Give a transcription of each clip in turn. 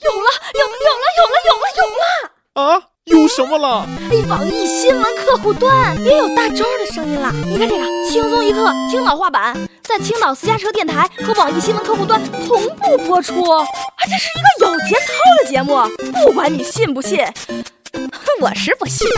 有了，有有了，有了，有了，有了！啊，有什么了？哎，网易新闻客户端也有大招的声音了。你看这个，轻松一刻，青岛话版，在青岛私家车电台和网易新闻客户端同步播出。啊，这是一个有节操的节目，不管你信不信，我是不信。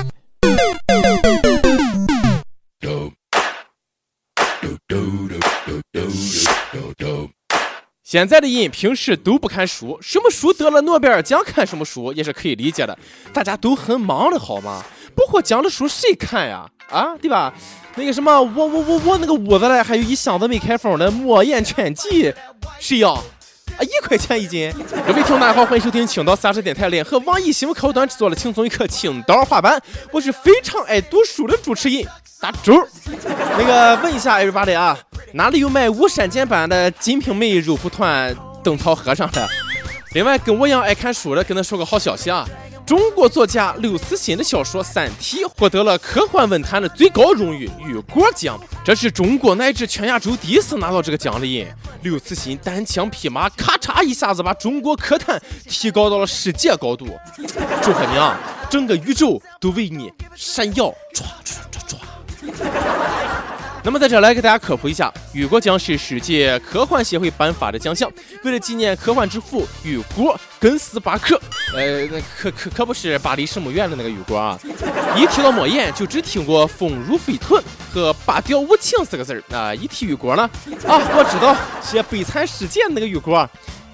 现在的人平时都不看书，什么书得了诺贝尔奖看什么书也是可以理解的。大家都很忙的好吗？不获奖的书谁看呀？啊，对吧？那个什么，我我我我那个屋子里还有一箱子没开封的《莫言全集》，谁要？啊，一块钱一斤。各位听众大家好，欢迎收听青岛三十电台联合网易新闻客户端制作的轻松一刻青岛话版，我是非常爱读书的主持人大周。那个问一下 everybody 啊。哪里有卖无删减版的《金瓶梅》肉蒲团灯草和尚的？另外，跟我一样爱看书的，跟他说个好消息啊！中国作家刘慈欣的小说《三体》获得了科幻文坛的最高荣誉雨果奖，这是中国乃至全亚洲第一次拿到这个奖的人。刘慈欣单枪匹马，咔嚓一下子把中国科坛提高到了世界高度。祝贺你啊！整个宇宙都为你闪耀！唰唰唰唰。那么在这来给大家科普一下，雨果奖是世界科幻协会颁发的奖项，为了纪念科幻之父雨果·根斯巴克，呃，那可可可不是巴黎圣母院的那个雨果啊。一提到莫言，就只听过“风入飞臀”和“八吊无情”四个字儿啊。一提雨果呢，啊，我知道写《悲惨世界》那个雨果。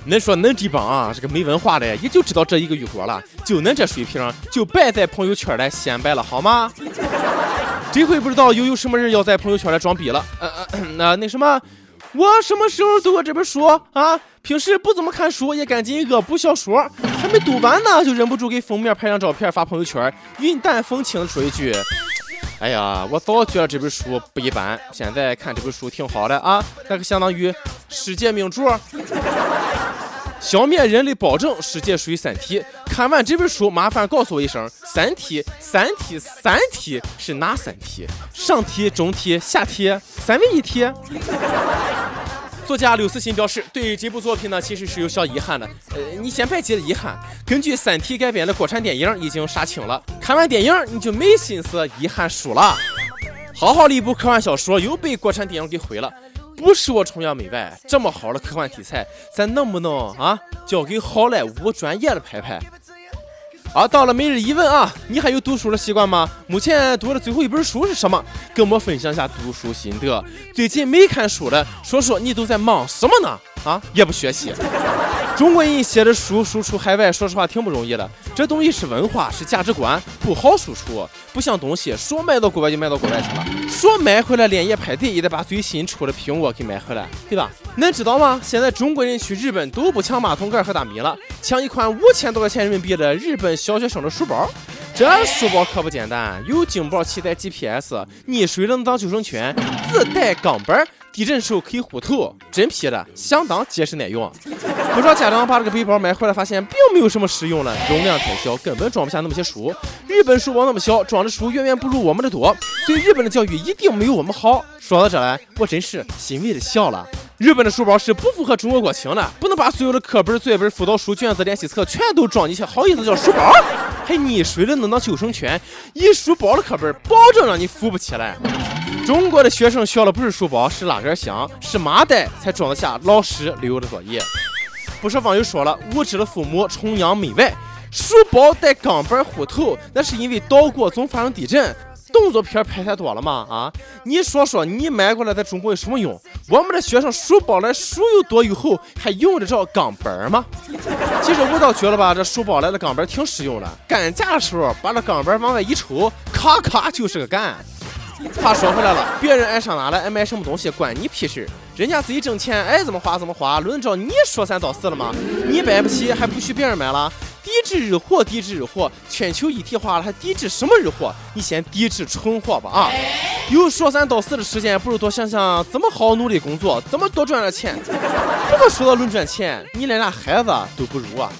恁说恁这帮啊，这个没文化的，也就知道这一个雨果了，就恁这水平，就别在朋友圈来显摆了，好吗？谁会不知道又有什么人要在朋友圈来装逼了。呃呃，那那什么，我什么时候读过这本书啊？平时不怎么看书，也赶紧恶补小说，还没读完呢，就忍不住给封面拍张照片发朋友圈，云淡风轻的说一句：“哎呀，我早觉得这本书不一般，现在看这本书挺好的啊，那个相当于世界名著。”消灭人类保证世界属于三体。看完这本书，麻烦告诉我一声：三体、三体、三体是哪三体？上体、中体、下体，三位一体？作家刘慈欣表示，对这部作品呢，其实是有小遗憾的。呃，你先别急着遗憾，根据《三体》改编的国产电影已经杀青了。看完电影，你就没心思遗憾书了。好好的一部科幻小说，又被国产电影给毁了。不是我崇洋媚外，这么好的科幻题材，咱能不能啊交给好莱坞专业的拍拍？啊，到了每日一问啊，你还有读书的习惯吗？目前读的最后一本书是什么？跟我们分享一下读书心得。最近没看书的，说说你都在忙什么呢？啊，也不学习。中国人写的书输出海外，说实话挺不容易的。这东西是文化，是价值观，不好输出。不像东西，说卖到国外就卖到国外去了，说买回来连夜排队，也得把最新出的苹果给买回来，对吧？恁知道吗？现在中国人去日本都不抢马桶盖和大米了，抢一款五千多块钱人民币的日本小学生的书包。这书包可不简单，有警报器带 GPS，溺水能当救生圈，自带钢板。地震时候可以护头，真皮的，相当结实耐用。不少家长把这个背包买回来，发现并没有什么实用了，容量太小，根本装不下那么些书。日本书包那么小，装的书远远不如我们的多，所以日本的教育一定没有我们好。说到这来，我真是欣慰的笑了。日本的书包是不符合中国国情的，不能把所有的课本、作业本、辅导书、卷子、练习册全都装进去，好意思叫书包？还溺水了能当救生圈？一书包的课本，保证让你扶不起来。中国的学生需要的不是书包，是拉杆箱，是麻袋才装得下老师留的作业。不少网友说了，无知的父母崇洋媚外，书包带钢板护头，那是因为岛国总发生地震，动作片拍太多了吗？啊，你说说，你买过来在中国有什么用？我们的学生书包来书又多又厚，还用得着钢板吗？其实我倒觉得吧，这书包来的钢板挺实用的，干架的时候把这钢板往外一抽，咔咔就是个干。话说回来了，别人爱上哪了，爱买什么东西，关你屁事！人家自己挣钱，爱怎么花怎么花，轮得着你说三道四了吗？你买不起，还不许别人买了？抵制日货，抵制日货，全球一体化了，还抵制什么日货？你先抵制蠢货吧啊！有说三道四的时间，不如多想想怎么好好努力工作，怎么多赚点钱。不过说到论赚钱，你连俩孩子都不如啊！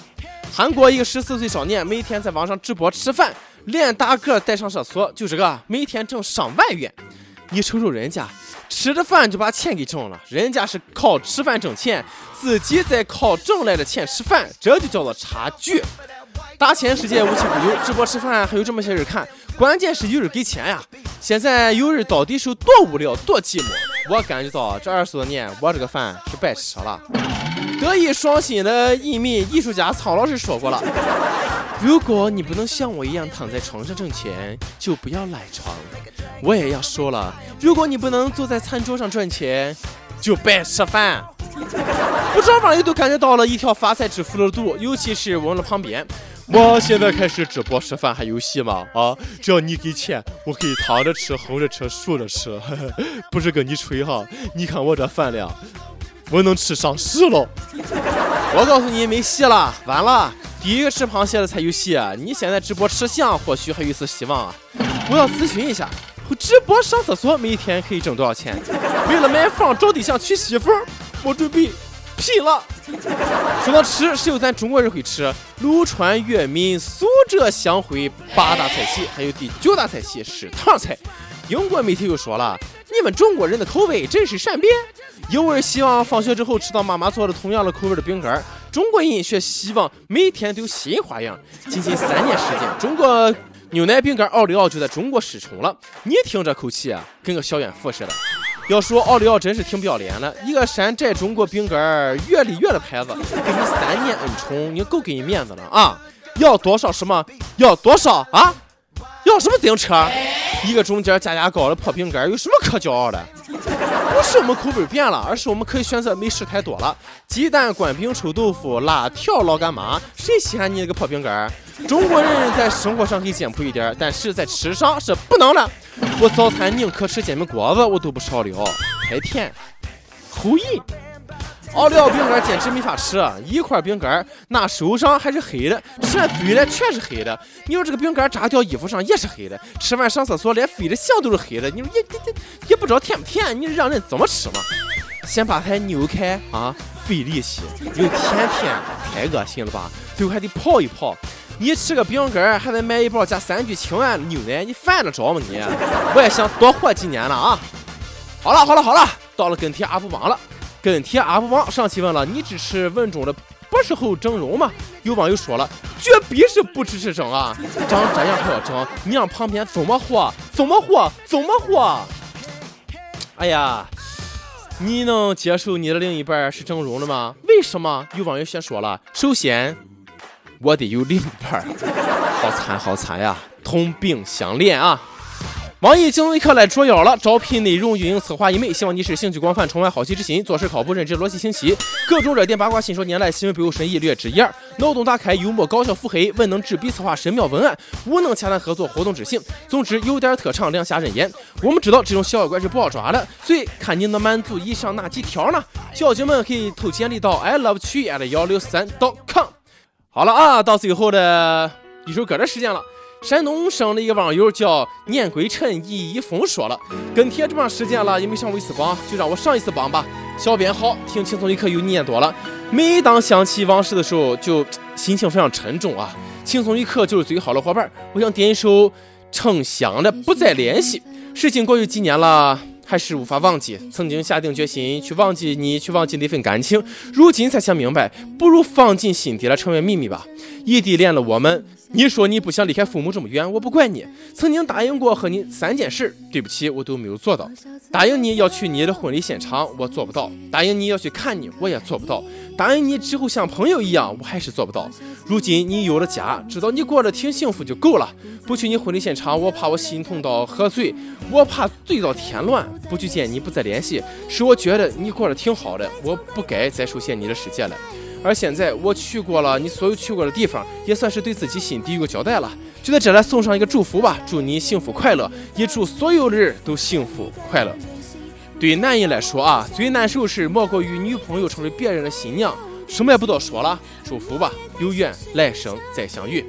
韩国一个十四岁少年，每天在网上直播吃饭。连打嗝带上厕所，就这个每天挣上万元。你瞅瞅人家，吃着饭就把钱给挣了，人家是靠吃饭挣钱，自己再靠挣来的钱吃饭，这就叫做差距。大千世界无奇不有，直播吃饭还有这么些人看，关键是有人给钱呀。现在有人到底是有多无聊，多寂寞？我感觉到这二十多年，我这个饭是白吃了。德艺双馨的一名艺术家苍老师说过了：如果你不能像我一样躺在床上挣钱，就不要赖床。我也要说了，如果你不能坐在餐桌上赚钱，就别吃饭。不少网友都感觉到了一条发财致富的路，尤其是问了旁边：我现在开始直播吃饭还有戏吗？啊，只要你给钱，我可以躺着吃、横着吃、竖着吃，不是跟你吹哈。你看我这饭量，我能吃上市了。我告诉你，没戏了，完了。第一个吃螃蟹的才有戏啊，你现在直播吃翔，或许还有一丝希望啊。我要咨询一下。会直播上厕所每天可以挣多少钱？为了买房找对象娶媳妇，我准备拼了。说到吃，只有咱中国人会吃。鲁川粤闽苏浙湘徽八大菜系，还有第九大菜系是唐菜。英国媒体又说了，你们中国人的口味真是善变。有人希望放学之后吃到妈妈做的同样的口味的饼干，中国人却希望每天都有新花样。仅仅三年时间，中国。牛奶饼干奥利奥就在中国失宠了，你听这口气啊，跟个小怨妇似的。要说奥利奥真是挺不要脸的，一个山寨中国饼干越里越的牌子，给你三年恩宠，你够给你面子了啊！要多少什么？要多少啊？要什么自行车？一个中间加价高的破饼干，有什么可骄傲的？不是我们口味变了，而是我们可以选择美食太多了。鸡蛋、灌饼、臭豆腐、辣条、老干妈，谁稀罕你那个破饼干？中国人在生活上可以简朴一点，但是在吃上是不能了。我早餐宁可吃煎饼果子，我都不吃奥利奥，太甜，齁硬。奥利奥饼干简直没法吃，一块饼干拿手上还是黑的，吃完嘴里全是黑的。你说这个饼干扎掉衣服上也是黑的，吃完上厕所连飞的翔都是黑的。你说也也也也不知道甜不甜，你让人怎么吃嘛？先把它扭开啊，费力气又甜甜，太恶心了吧？最后还得泡一泡。你吃个饼干还得买一包加三聚氰胺的牛奶，你犯得着吗你？我也想多活几年了啊！好了好了好了，到了跟帖 UP 榜了。跟帖 UP 榜上期问了，你支持文中的博士后整容吗？有网友说了，绝逼是不支持整啊！长这样还要整，你让旁边怎么活？怎么活？怎么活？哎呀，你能接受你的另一半是整容的吗？为什么？有网友先说了，首先我得有另一半，好惨好惨呀，同病相怜啊！网易轻松一刻来捉妖了，招聘内容运营策划一枚，希望你是兴趣广泛、充满好奇之心，做事靠谱、认真、逻辑清晰，各种热点八卦、信手拈来，新闻背后深意略知一二，脑洞打开、幽默搞笑、腹黑，文能执笔策划神妙文案，武能洽谈合作、活动执行。总之有点特长，两下人眼。我们知道这种小妖怪是不好抓的，所以看你能满足以上哪几条呢？小姐们可以投简历到 i love 曲艺 at 幺六三 dot com。好了啊，到最后的一首歌的时间了。山东省的一个网友叫念归尘一一风说了，跟帖这么长时间了，也没上过一次榜，就让我上一次榜吧。小编好，听轻松一刻有你念多了。每当想起往事的时候，就心情非常沉重啊。轻松一刻就是最好的伙伴。我想点一首程香的《不再联系》。事情过去几年了，还是无法忘记。曾经下定决心去忘记你，去忘记那份感情，如今才想明白，不如放进心底来，成为秘密吧。异地恋了我们。你说你不想离开父母这么远，我不怪你。曾经答应过和你三件事，对不起，我都没有做到。答应你要去你的婚礼现场，我做不到；答应你要去看你，我也做不到；答应你之后像朋友一样，我还是做不到。如今你有了家，知道你过得挺幸福就够了。不去你婚礼现场，我怕我心痛到喝醉，我怕醉到天乱。不去见你，不再联系，是我觉得你过得挺好的，我不该再出现你的世界了。而现在我去过了你所有去过的地方，也算是对自己心底有个交代了。就在这来送上一个祝福吧，祝你幸福快乐，也祝所有的人都幸福快乐。对男人来说啊，最难受事莫过于女朋友成为别人的新娘。什么也不多说了，祝福吧，有缘来生再相遇。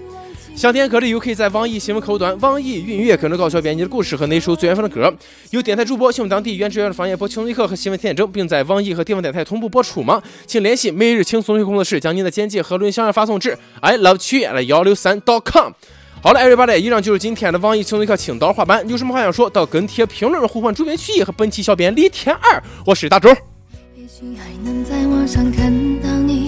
想点歌的又可以在网易新闻客户端、网易云音乐跟着高小编辑的故事和那首最缘分的歌。有电台主播用当地原汁原味的方言播《轻松一刻》和新闻天正，并在网易和地方电台同步播出吗？请联系每日轻松一刻工作室，将您的简介和录音想要发送至 i love 曲 at 幺六三 dot com。好了，everybody，以上就是今天的网易轻松一刻青岛话版。有什么话想说，到跟帖评论互换主编曲艺和本期小编李天二，我是大周。也许还能在网上看到你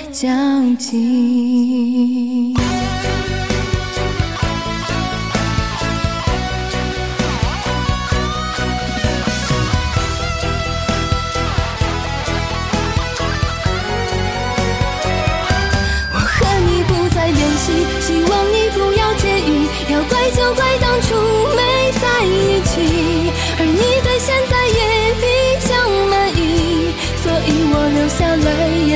交集。我和你不再联系，希望你不要介意。要怪就怪当初没在一起，而你对现在也比较满意，所以我留下来